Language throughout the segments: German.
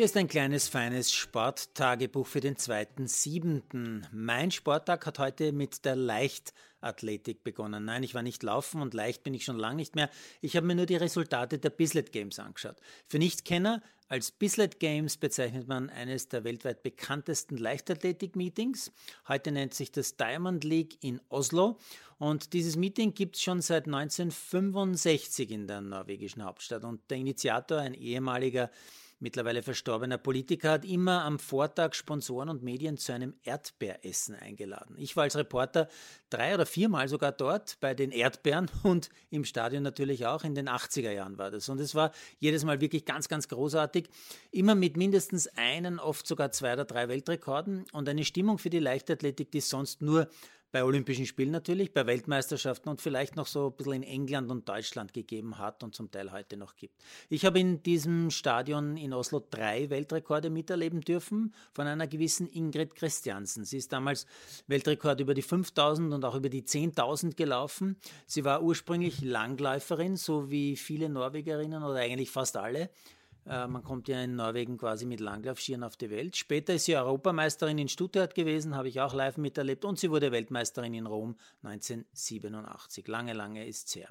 Hier ist ein kleines, feines Sporttagebuch für den 2.7. Mein Sporttag hat heute mit der Leichtathletik begonnen. Nein, ich war nicht laufen und leicht bin ich schon lange nicht mehr. Ich habe mir nur die Resultate der Bislett Games angeschaut. Für Nichtkenner, als Bislett Games bezeichnet man eines der weltweit bekanntesten Leichtathletik-Meetings. Heute nennt sich das Diamond League in Oslo. Und dieses Meeting gibt es schon seit 1965 in der norwegischen Hauptstadt. Und der Initiator, ein ehemaliger mittlerweile verstorbener Politiker, hat immer am Vortag Sponsoren und Medien zu einem Erdbeeressen eingeladen. Ich war als Reporter drei oder viermal sogar dort bei den Erdbeeren und im Stadion natürlich auch. In den 80er Jahren war das. Und es war jedes Mal wirklich ganz, ganz großartig. Immer mit mindestens einen, oft sogar zwei oder drei Weltrekorden und eine Stimmung für die Leichtathletik, die sonst nur bei Olympischen Spielen natürlich, bei Weltmeisterschaften und vielleicht noch so ein bisschen in England und Deutschland gegeben hat und zum Teil heute noch gibt. Ich habe in diesem Stadion in Oslo drei Weltrekorde miterleben dürfen von einer gewissen Ingrid Christiansen. Sie ist damals Weltrekord über die 5000 und auch über die 10.000 gelaufen. Sie war ursprünglich Langläuferin, so wie viele Norwegerinnen oder eigentlich fast alle. Äh, man kommt ja in Norwegen quasi mit Langlaufschieren auf die Welt. Später ist sie Europameisterin in Stuttgart gewesen, habe ich auch live miterlebt. Und sie wurde Weltmeisterin in Rom 1987. Lange, lange ist es her.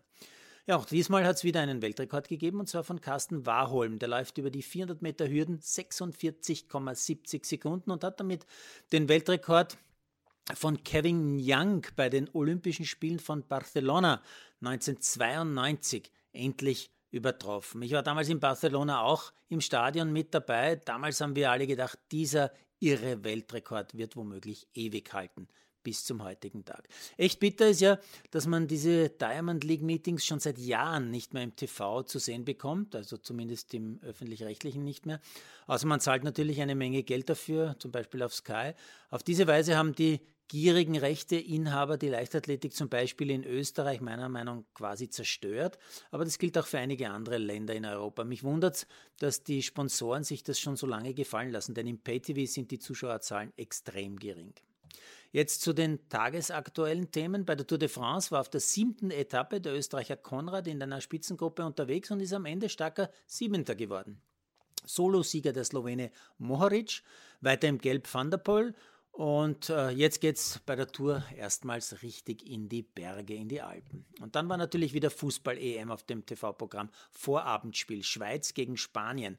Ja, auch diesmal hat es wieder einen Weltrekord gegeben, und zwar von Carsten Warholm. Der läuft über die 400 Meter Hürden 46,70 Sekunden und hat damit den Weltrekord von Kevin Young bei den Olympischen Spielen von Barcelona 1992 endlich übertroffen. Ich war damals in Barcelona auch im Stadion mit dabei. Damals haben wir alle gedacht, dieser irre Weltrekord wird womöglich ewig halten bis zum heutigen Tag. Echt bitter ist ja, dass man diese Diamond League Meetings schon seit Jahren nicht mehr im TV zu sehen bekommt, also zumindest im öffentlich-rechtlichen nicht mehr. Außer man zahlt natürlich eine Menge Geld dafür, zum Beispiel auf Sky. Auf diese Weise haben die gierigen Rechteinhaber die Leichtathletik zum Beispiel in Österreich meiner Meinung nach quasi zerstört. Aber das gilt auch für einige andere Länder in Europa. Mich wundert es, dass die Sponsoren sich das schon so lange gefallen lassen, denn im Pay-TV sind die Zuschauerzahlen extrem gering. Jetzt zu den tagesaktuellen Themen. Bei der Tour de France war auf der siebten Etappe der Österreicher Konrad in einer Spitzengruppe unterwegs und ist am Ende starker Siebenter geworden. Solosieger der Slowene Mohoric, weiter im Gelb Van der Poel und äh, jetzt es bei der Tour erstmals richtig in die Berge, in die Alpen. Und dann war natürlich wieder Fußball-EM auf dem TV-Programm. Vorabendspiel Schweiz gegen Spanien.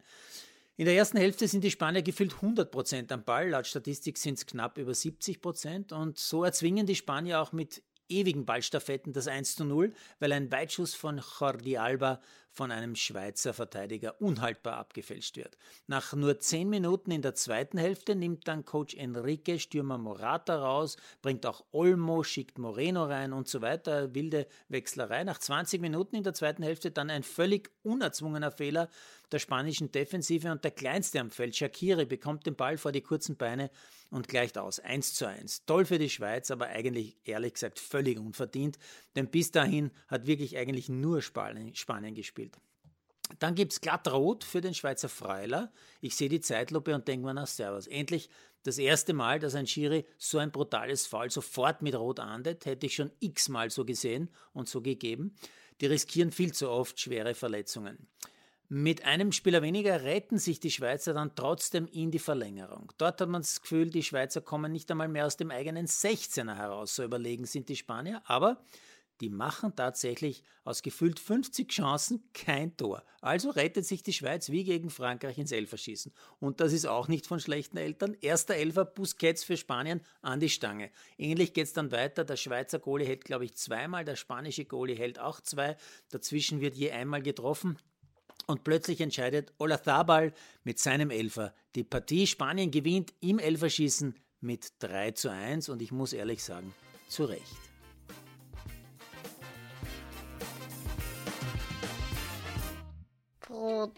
In der ersten Hälfte sind die Spanier gefühlt 100% am Ball. Laut Statistik sind es knapp über 70%. Und so erzwingen die Spanier auch mit ewigen Ballstaffetten das 1 zu 0, weil ein Weitschuss von Jordi Alba von einem Schweizer Verteidiger unhaltbar abgefälscht wird. Nach nur 10 Minuten in der zweiten Hälfte nimmt dann Coach Enrique Stürmer Morata raus, bringt auch Olmo, schickt Moreno rein und so weiter. Wilde Wechslerei. Nach 20 Minuten in der zweiten Hälfte dann ein völlig unerzwungener Fehler der spanischen Defensive und der kleinste am Feld, Shakiri, bekommt den Ball vor die kurzen Beine und gleicht aus. 1 zu 1. Toll für die Schweiz, aber eigentlich ehrlich gesagt völlig unverdient, denn bis dahin hat wirklich eigentlich nur Spanien, Spanien gespielt. Dann gibt es glatt rot für den Schweizer Freuler. Ich sehe die Zeitlupe und denke mir nach Servus. Endlich das erste Mal, dass ein Schiri so ein brutales Foul sofort mit Rot ahndet, hätte ich schon x-mal so gesehen und so gegeben. Die riskieren viel zu oft schwere Verletzungen. Mit einem Spieler weniger retten sich die Schweizer dann trotzdem in die Verlängerung. Dort hat man das Gefühl, die Schweizer kommen nicht einmal mehr aus dem eigenen 16er heraus. So überlegen sind die Spanier. Aber die machen tatsächlich aus gefühlt 50 Chancen kein Tor. Also rettet sich die Schweiz wie gegen Frankreich ins Elferschießen. Und das ist auch nicht von schlechten Eltern. Erster Elfer Busquets für Spanien an die Stange. Ähnlich geht es dann weiter. Der Schweizer Goalie hält, glaube ich, zweimal, der spanische Goalie hält auch zwei. Dazwischen wird je einmal getroffen. Und plötzlich entscheidet Olazabal mit seinem Elfer die Partie. Spanien gewinnt im Elferschießen mit 3 zu 1 und ich muss ehrlich sagen, zu Recht.